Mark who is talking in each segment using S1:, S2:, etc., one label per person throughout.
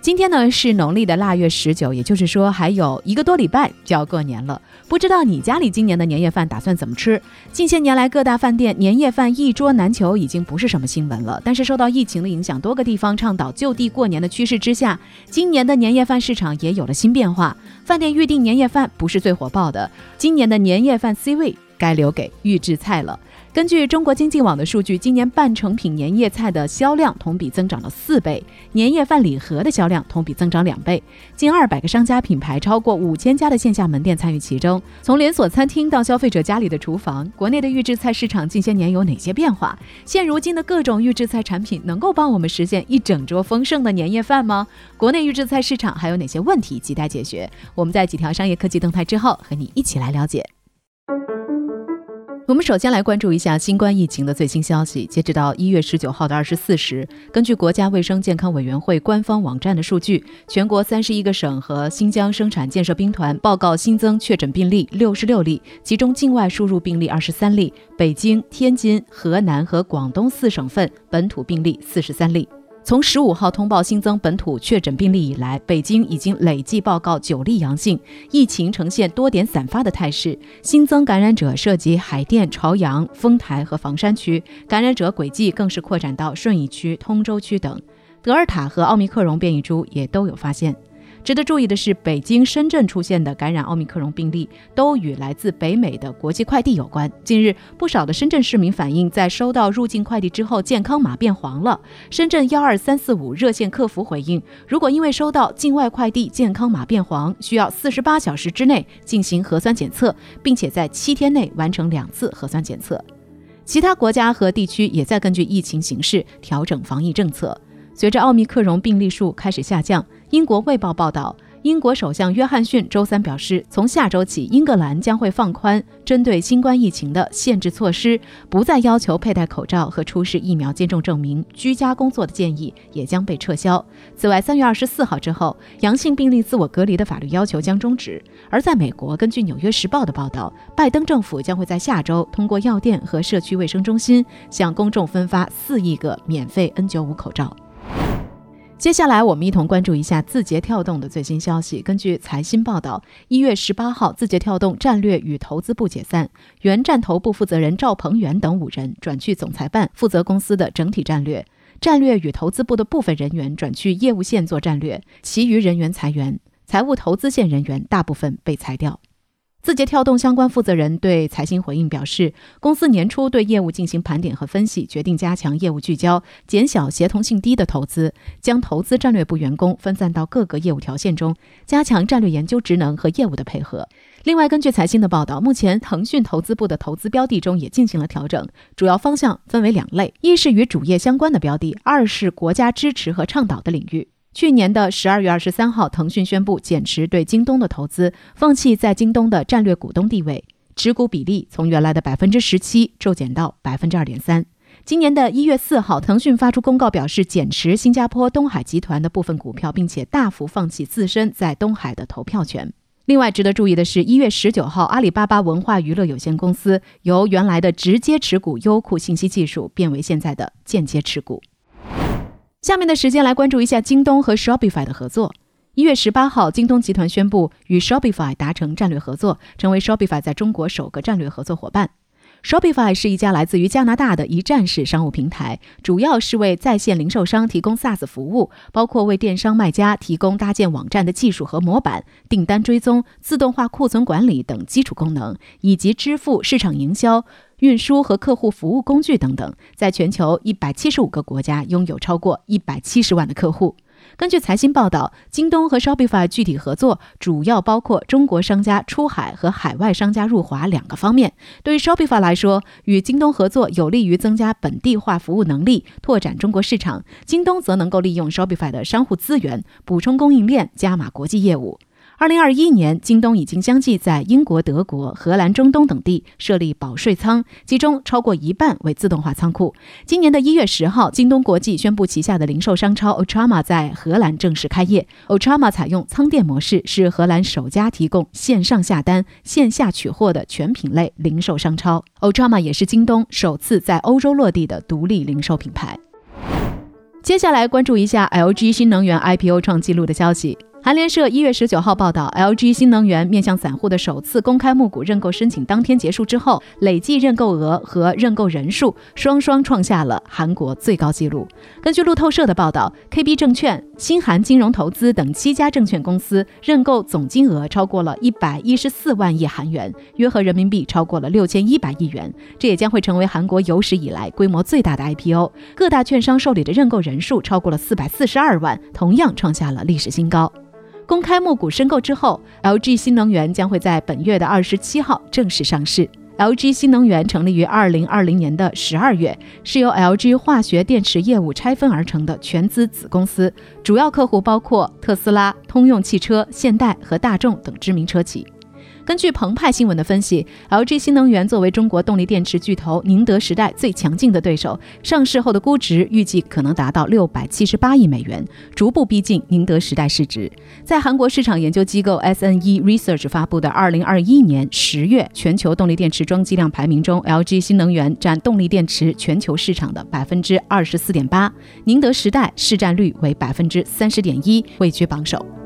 S1: 今天呢是农历的腊月十九，也就是说还有一个多礼拜就要过年了。不知道你家里今年的年夜饭打算怎么吃？近些年来，各大饭店年夜饭一桌难求已经不是什么新闻了。但是受到疫情的影响，多个地方倡导就地过年的趋势之下，今年的年夜饭市场也有了新变化。饭店预订年夜饭不是最火爆的，今年的年夜饭 C 位该留给预制菜了。根据中国经济网的数据，今年半成品年夜菜的销量同比增长了四倍，年夜饭礼盒的销量同比增长两倍，近二百个商家品牌，超过五千家的线下门店参与其中。从连锁餐厅到消费者家里的厨房，国内的预制菜市场近些年有哪些变化？现如今的各种预制菜产品能够帮我们实现一整桌丰盛的年夜饭吗？国内预制菜市场还有哪些问题亟待解决？我们在几条商业科技动态之后，和你一起来了解。我们首先来关注一下新冠疫情的最新消息。截止到一月十九号的二十四时，根据国家卫生健康委员会官方网站的数据，全国三十一个省和新疆生产建设兵团报告新增确诊病例六十六例，其中境外输入病例二十三例，北京、天津、河南和广东四省份本土病例四十三例。从十五号通报新增本土确诊病例以来，北京已经累计报告九例阳性，疫情呈现多点散发的态势。新增感染者涉及海淀、朝阳、丰台和房山区，感染者轨迹更是扩展到顺义区、通州区等。德尔塔和奥密克戎变异株也都有发现。值得注意的是，北京、深圳出现的感染奥密克戎病例都与来自北美的国际快递有关。近日，不少的深圳市民反映，在收到入境快递之后，健康码变黄了。深圳幺二三四五热线客服回应，如果因为收到境外快递健康码变黄，需要四十八小时之内进行核酸检测，并且在七天内完成两次核酸检测。其他国家和地区也在根据疫情形势调整防疫政策。随着奥密克戎病例数开始下降，英国卫报报道，英国首相约翰逊周三表示，从下周起，英格兰将会放宽针对新冠疫情的限制措施，不再要求佩戴口罩和出示疫苗接种证明，居家工作的建议也将被撤销。此外，三月二十四号之后，阳性病例自我隔离的法律要求将终止。而在美国，根据《纽约时报》的报道，拜登政府将会在下周通过药店和社区卫生中心向公众分发四亿个免费 N95 口罩。接下来，我们一同关注一下字节跳动的最新消息。根据财新报道，一月十八号，字节跳动战略与投资部解散，原战投部负责人赵鹏元等五人转去总裁办，负责公司的整体战略；战略与投资部的部分人员转去业务线做战略，其余人员裁员，财务投资线人员大部分被裁掉。字节跳动相关负责人对财新回应表示，公司年初对业务进行盘点和分析，决定加强业务聚焦，减小协同性低的投资，将投资战略部员工分散到各个业务条线中，加强战略研究职能和业务的配合。另外，根据财新的报道，目前腾讯投资部的投资标的中也进行了调整，主要方向分为两类：一是与主业相关的标的，二是国家支持和倡导的领域。去年的十二月二十三号，腾讯宣布减持对京东的投资，放弃在京东的战略股东地位，持股比例从原来的百分之十七骤减到百分之二点三。今年的一月四号，腾讯发出公告，表示减持新加坡东海集团的部分股票，并且大幅放弃自身在东海的投票权。另外，值得注意的是，一月十九号，阿里巴巴文化娱乐有限公司由原来的直接持股优酷信息技术变为现在的间接持股。下面的时间来关注一下京东和 Shopify 的合作。一月十八号，京东集团宣布与 Shopify 达成战略合作，成为 Shopify 在中国首个战略合作伙伴。Shopify 是一家来自于加拿大的一站式商务平台，主要是为在线零售商提供 SaaS 服务，包括为电商卖家提供搭建网站的技术和模板、订单追踪、自动化库存管理等基础功能，以及支付、市场营销、运输和客户服务工具等等，在全球一百七十五个国家拥有超过一百七十万的客户。根据财新报道，京东和 Shopify 具体合作主要包括中国商家出海和海外商家入华两个方面。对于 Shopify 来说，与京东合作有利于增加本地化服务能力，拓展中国市场；京东则能够利用 Shopify 的商户资源，补充供应链，加码国际业务。二零二一年，京东已经相继在英国、德国、荷兰、中东等地设立保税仓，其中超过一半为自动化仓库。今年的一月十号，京东国际宣布旗下的零售商超 o t r a m a 在荷兰正式开业。o t r a m a 采用仓店模式，是荷兰首家提供线上下单、线下取货的全品类零售商超。o t r a m a 也是京东首次在欧洲落地的独立零售品牌。接下来关注一下 LG 新能源 IPO 创纪录的消息。韩联社一月十九号报道，LG 新能源面向散户的首次公开募股认购申请当天结束之后，累计认购额和认购人数双双创下了韩国最高纪录。根据路透社的报道，KB 证券、新韩金融投资等七家证券公司认购总金额超过了一百一十四万亿韩元，约合人民币超过了六千一百亿元。这也将会成为韩国有史以来规模最大的 IPO。各大券商受理的认购人数超过了四百四十二万，同样创下了历史新高。公开募股申购之后，LG 新能源将会在本月的二十七号正式上市。LG 新能源成立于二零二零年的十二月，是由 LG 化学电池业务拆分而成的全资子公司，主要客户包括特斯拉、通用汽车、现代和大众等知名车企。根据澎湃新闻的分析，LG 新能源作为中国动力电池巨头宁德时代最强劲的对手，上市后的估值预计可能达到六百七十八亿美元，逐步逼近宁德时代市值。在韩国市场研究机构 SNE Research 发布的二零二一年十月全球动力电池装机量排名中，LG 新能源占动力电池全球市场的百分之二十四点八，宁德时代市占率为百分之三十点一，位居榜首。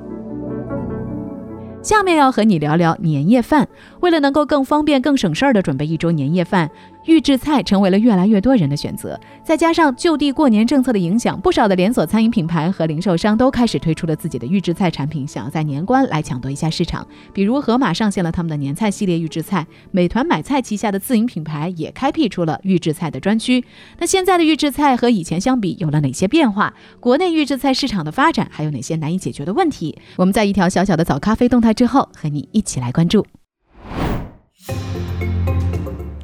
S1: 下面要和你聊聊年夜饭。为了能够更方便、更省事儿的准备一桌年夜饭。预制菜成为了越来越多人的选择，再加上就地过年政策的影响，不少的连锁餐饮品牌和零售商都开始推出了自己的预制菜产品，想要在年关来抢夺一下市场。比如盒马上线了他们的年菜系列预制菜，美团买菜旗下的自营品牌也开辟出了预制菜的专区。那现在的预制菜和以前相比有了哪些变化？国内预制菜市场的发展还有哪些难以解决的问题？我们在一条小小的早咖啡动态之后，和你一起来关注。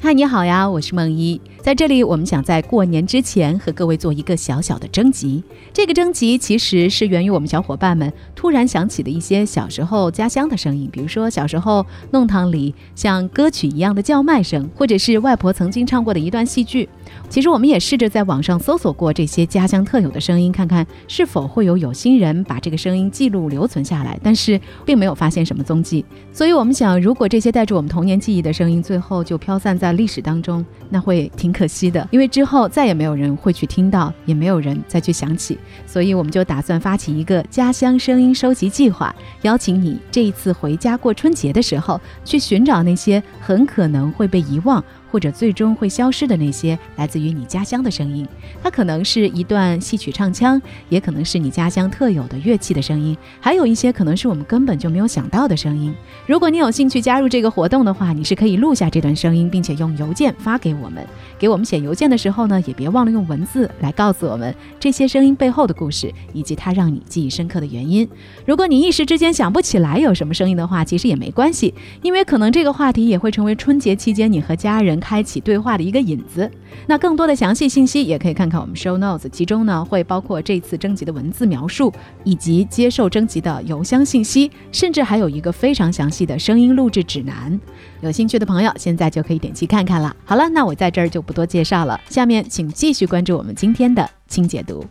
S1: 嗨，你好呀，我是梦一。在这里，我们想在过年之前和各位做一个小小的征集。这个征集其实是源于我们小伙伴们突然想起的一些小时候家乡的声音，比如说小时候弄堂里像歌曲一样的叫卖声，或者是外婆曾经唱过的一段戏剧。其实我们也试着在网上搜索过这些家乡特有的声音，看看是否会有有心人把这个声音记录留存下来，但是并没有发现什么踪迹。所以我们想，如果这些带着我们童年记忆的声音最后就飘散在历史当中，那会挺可惜的，因为之后再也没有人会去听到，也没有人再去想起。所以我们就打算发起一个家乡声音收集计划，邀请你这一次回家过春节的时候，去寻找那些很可能会被遗忘。或者最终会消失的那些来自于你家乡的声音，它可能是一段戏曲唱腔，也可能是你家乡特有的乐器的声音，还有一些可能是我们根本就没有想到的声音。如果你有兴趣加入这个活动的话，你是可以录下这段声音，并且用邮件发给我们。给我们写邮件的时候呢，也别忘了用文字来告诉我们这些声音背后的故事，以及它让你记忆深刻的原因。如果你一时之间想不起来有什么声音的话，其实也没关系，因为可能这个话题也会成为春节期间你和家人。开启对话的一个引子。那更多的详细信息也可以看看我们 show notes，其中呢会包括这次征集的文字描述，以及接受征集的邮箱信息，甚至还有一个非常详细的声音录制指南。有兴趣的朋友现在就可以点击看看了。好了，那我在这儿就不多介绍了，下面请继续关注我们今天的轻解读。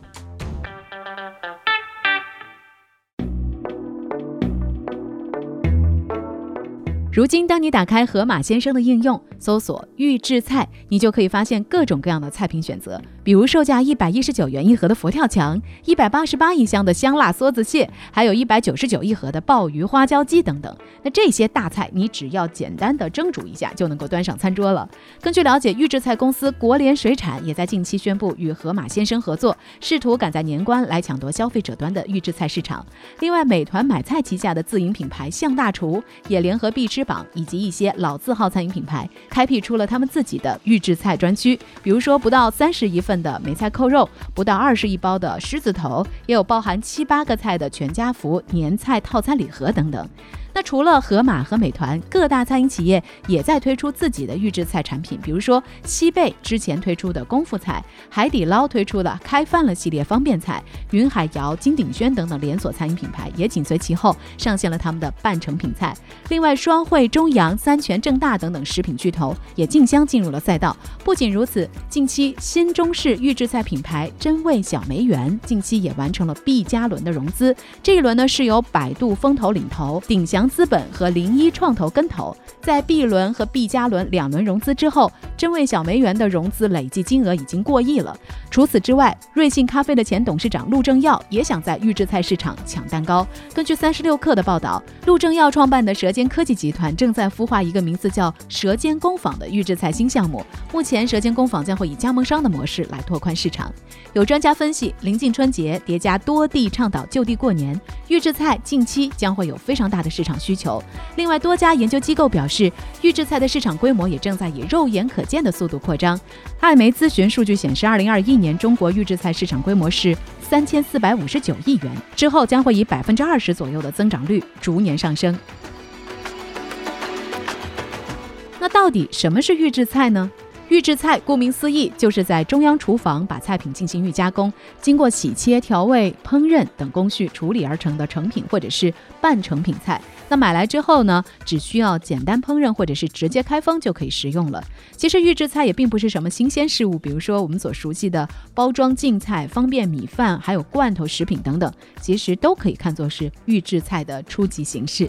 S1: 如今，当你打开盒马先生的应用，搜索预制菜，你就可以发现各种各样的菜品选择。比如售价一百一十九元一盒的佛跳墙，一百八十八一箱的香辣梭子蟹，还有一百九十九一盒的鲍鱼花椒鸡等等。那这些大菜，你只要简单的蒸煮一下，就能够端上餐桌了。根据了解，预制菜公司国联水产也在近期宣布与盒马鲜生合作，试图赶在年关来抢夺消费者端的预制菜市场。另外，美团买菜旗下的自营品牌象大厨也联合必吃榜以及一些老字号餐饮品牌，开辟出了他们自己的预制菜专区。比如说，不到三十一份的梅菜扣肉，不到二十一包的狮子头，也有包含七八个菜的全家福年菜套餐礼盒等等。那除了盒马和美团，各大餐饮企业也在推出自己的预制菜产品，比如说西贝之前推出的功夫菜，海底捞推出的开饭了系列方便菜，云海肴、金鼎轩等等连锁餐饮品牌也紧随其后上线了他们的半成品菜。另外，双汇、中阳、三全、正大等等食品巨头也竞相进入了赛道。不仅如此，近期新中式预制菜品牌真味小梅园近期也完成了 B 加轮的融资，这一轮呢是由百度风投领投，鼎祥资本和零一创投跟投。在 B 轮和 B 加轮两轮融资之后，真味小梅园的融资累计金额已经过亿了。除此之外，瑞幸咖啡的前董事长陆正耀也想在预制菜市场抢蛋糕。根据三十六氪的报道，陆正耀创办的舌尖科技集团正在孵化一个名字叫“舌尖工坊”的预制菜新项目。目前，舌尖工坊将会以加盟商的模式来拓宽市场。有专家分析，临近春节，叠加多地倡导就地过年，预制菜近期将会有非常大的市场场需求。另外，多家研究机构表示，预制菜的市场规模也正在以肉眼可见的速度扩张。艾媒咨询数据显示，二零二一年中国预制菜市场规模是三千四百五十九亿元，之后将会以百分之二十左右的增长率逐年上升。那到底什么是预制菜呢？预制菜顾名思义，就是在中央厨房把菜品进行预加工，经过洗切、调味、烹饪等工序处理而成的成品或者是半成品菜。那买来之后呢，只需要简单烹饪或者是直接开封就可以食用了。其实预制菜也并不是什么新鲜事物，比如说我们所熟悉的包装净菜、方便米饭，还有罐头食品等等，其实都可以看作是预制菜的初级形式。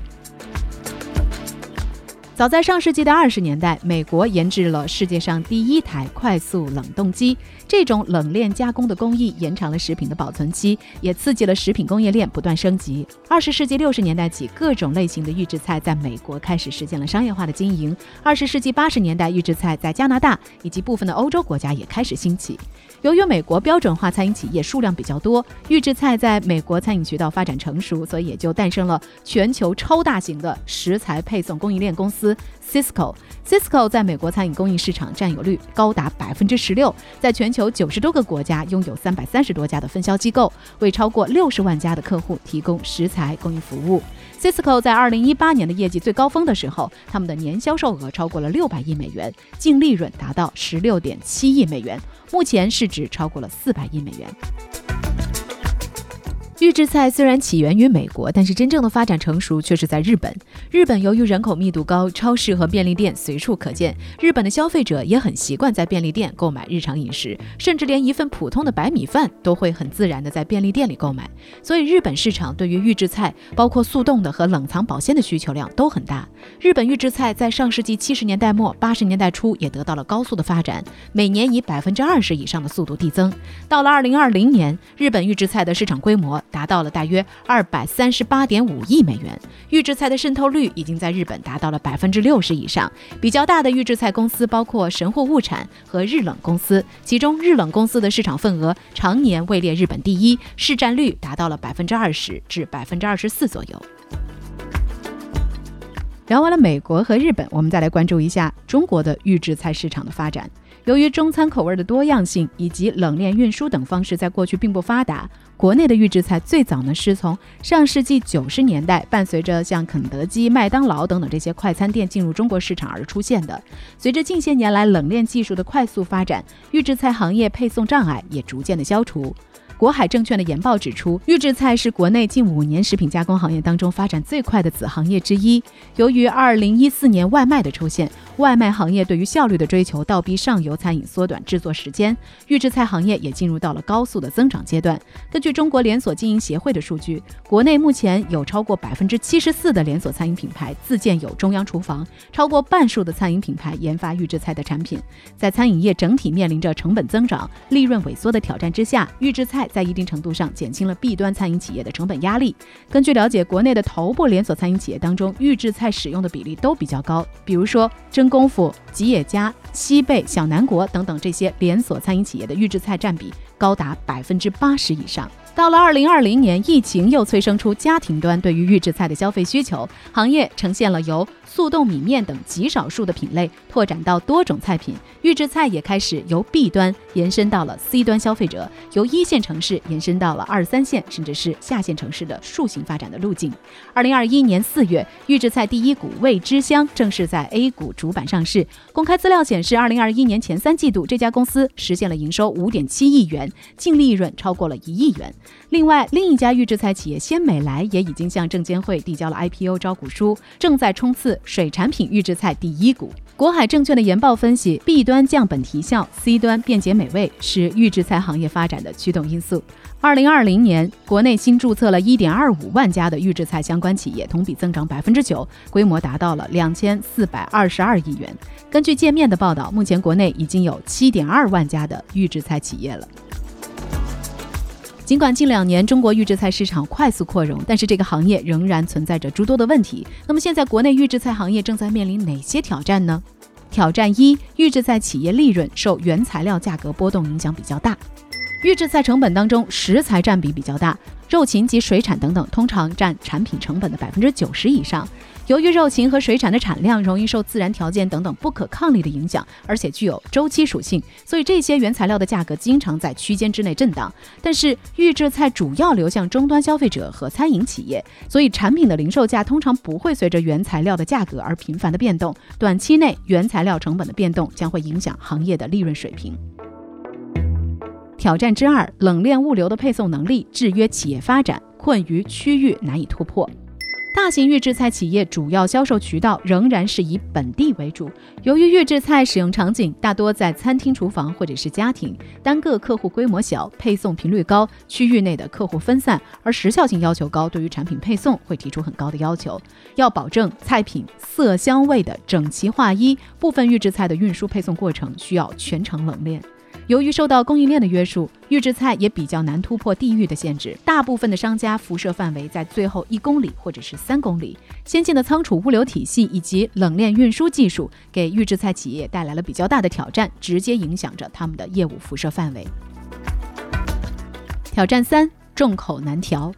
S1: 早在上世纪的二十年代，美国研制了世界上第一台快速冷冻机。这种冷链加工的工艺延长了食品的保存期，也刺激了食品供应链不断升级。二十世纪六十年代起，各种类型的预制菜在美国开始实现了商业化的经营。二十世纪八十年代，预制菜在加拿大以及部分的欧洲国家也开始兴起。由于美国标准化餐饮企业数量比较多，预制菜在美国餐饮渠道发展成熟，所以也就诞生了全球超大型的食材配送供应链公司。Cisco Cisco 在美国餐饮供应市场占有率高达百分之十六，在全球九十多个国家拥有三百三十多家的分销机构，为超过六十万家的客户提供食材供应服务。Cisco 在二零一八年的业绩最高峰的时候，他们的年销售额超过了六百亿美元，净利润达到十六点七亿美元，目前是值超过了四百亿美元。预制菜虽然起源于美国，但是真正的发展成熟却是在日本。日本由于人口密度高，超市和便利店随处可见，日本的消费者也很习惯在便利店购买日常饮食，甚至连一份普通的白米饭都会很自然的在便利店里购买。所以日本市场对于预制菜，包括速冻的和冷藏保鲜的需求量都很大。日本预制菜在上世纪七十年代末、八十年代初也得到了高速的发展，每年以百分之二十以上的速度递增。到了二零二零年，日本预制菜的市场规模。达到了大约二百三十八点五亿美元，预制菜的渗透率已经在日本达到了百分之六十以上。比较大的预制菜公司包括神户物产和日冷公司，其中日冷公司的市场份额常年位列日本第一，市占率达到了百分之二十至百分之二十四左右。聊完了美国和日本，我们再来关注一下中国的预制菜市场的发展。由于中餐口味的多样性以及冷链运输等方式在过去并不发达，国内的预制菜最早呢是从上世纪九十年代伴随着像肯德基、麦当劳等等这些快餐店进入中国市场而出现的。随着近些年来冷链技术的快速发展，预制菜行业配送障碍也逐渐的消除。国海证券的研报指出，预制菜是国内近五年食品加工行业当中发展最快的子行业之一。由于二零一四年外卖的出现，外卖行业对于效率的追求倒逼上游餐饮缩短制作时间，预制菜行业也进入到了高速的增长阶段。根据中国连锁经营协会的数据，国内目前有超过百分之七十四的连锁餐饮品牌自建有中央厨房，超过半数的餐饮品牌研发预制菜的产品。在餐饮业整体面临着成本增长、利润萎缩的挑战之下，预制菜。在一定程度上减轻了 B 端餐饮企业的成本压力。根据了解，国内的头部连锁餐饮企业当中，预制菜使用的比例都比较高。比如说蒸功夫、吉野家、西贝、小南国等等这些连锁餐饮企业的预制菜占比高达百分之八十以上。到了二零二零年，疫情又催生出家庭端对于预制菜的消费需求，行业呈现了由速冻米面等极少数的品类拓展到多种菜品，预制菜也开始由 B 端延伸到了 C 端消费者，由一线城市延伸到了二三线甚至是下线城市的树形发展的路径。二零二一年四月，预制菜第一股味之香正式在 A 股主板上市。公开资料显示显示，二零二一年前三季度，这家公司实现了营收五点七亿元，净利润超过了一亿元。另外，另一家预制菜企业鲜美来也已经向证监会递交了 IPO 招股书，正在冲刺水产品预制菜第一股。国海证券的研报分析，B 端降本提效，C 端便捷美味是预制菜行业发展的驱动因素。二零二零年，国内新注册了一点二五万家的预制菜相关企业，同比增长百分之九，规模达到了两千四百二十二亿元。根据界面的报道，目前国内已经有七点二万家的预制菜企业了。尽管近两年中国预制菜市场快速扩容，但是这个行业仍然存在着诸多的问题。那么现在国内预制菜行业正在面临哪些挑战呢？挑战一：预制菜企业利润受原材料价格波动影响比较大。预制菜成本当中，食材占比比较大，肉禽及水产等等通常占产品成本的百分之九十以上。由于肉禽和水产的产量容易受自然条件等等不可抗力的影响，而且具有周期属性，所以这些原材料的价格经常在区间之内震荡。但是预制菜主要流向终端消费者和餐饮企业，所以产品的零售价通常不会随着原材料的价格而频繁的变动。短期内原材料成本的变动将会影响行业的利润水平。挑战之二，冷链物流的配送能力制约企业发展，困于区域难以突破。大型预制菜企业主要销售渠道仍然是以本地为主。由于预制菜使用场景大多在餐厅厨房或者是家庭，单个客户规模小，配送频率高，区域内的客户分散，而时效性要求高，对于产品配送会提出很高的要求。要保证菜品色香味的整齐划一，部分预制菜的运输配送过程需要全程冷链。由于受到供应链的约束，预制菜也比较难突破地域的限制。大部分的商家辐射范围在最后一公里或者是三公里。先进的仓储物流体系以及冷链运输技术，给预制菜企业带来了比较大的挑战，直接影响着他们的业务辐射范围。挑战三：众口难调。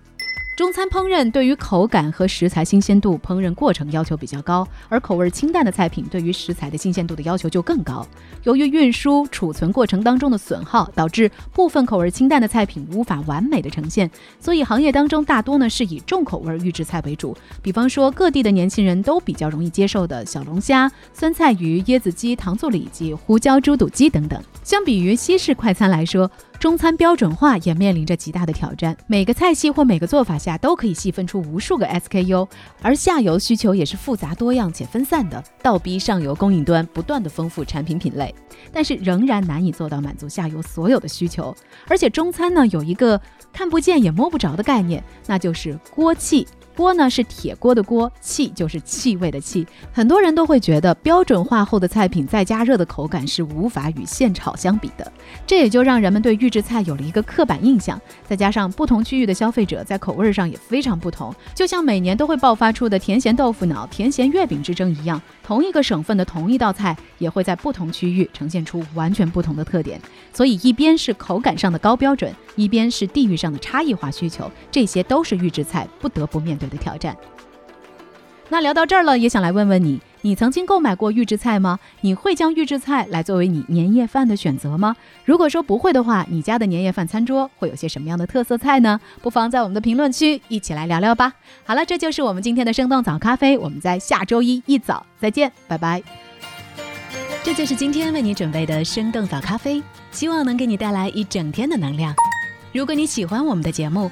S1: 中餐烹饪对于口感和食材新鲜度、烹饪过程要求比较高，而口味清淡的菜品对于食材的新鲜度的要求就更高。由于运输、储存过程当中的损耗，导致部分口味清淡的菜品无法完美的呈现，所以行业当中大多呢是以重口味预制菜为主。比方说各地的年轻人都比较容易接受的小龙虾、酸菜鱼、椰子鸡、糖醋里脊、胡椒猪肚鸡等等。相比于西式快餐来说，中餐标准化也面临着极大的挑战。每个菜系或每个做法下都可以细分出无数个 SKU，而下游需求也是复杂多样且分散的，倒逼上游供应端不断的丰富产品品类，但是仍然难以做到满足下游所有的需求。而且中餐呢有一个看不见也摸不着的概念，那就是锅气。锅呢是铁锅的锅，气就是气味的气。很多人都会觉得标准化后的菜品再加热的口感是无法与现炒相比的，这也就让人们对预制菜有了一个刻板印象。再加上不同区域的消费者在口味上也非常不同，就像每年都会爆发出的甜咸豆腐脑、甜咸月饼之争一样，同一个省份的同一道菜也会在不同区域呈现出完全不同的特点。所以一边是口感上的高标准，一边是地域上的差异化需求，这些都是预制菜不得不面对。的挑战。那聊到这儿了，也想来问问你：你曾经购买过预制菜吗？你会将预制菜来作为你年夜饭的选择吗？如果说不会的话，你家的年夜饭餐桌会有些什么样的特色菜呢？不妨在我们的评论区一起来聊聊吧。好了，这就是我们今天的生动早咖啡，我们在下周一一早再见，拜拜。这就是今天为你准备的生动早咖啡，希望能给你带来一整天的能量。如果你喜欢我们的节目，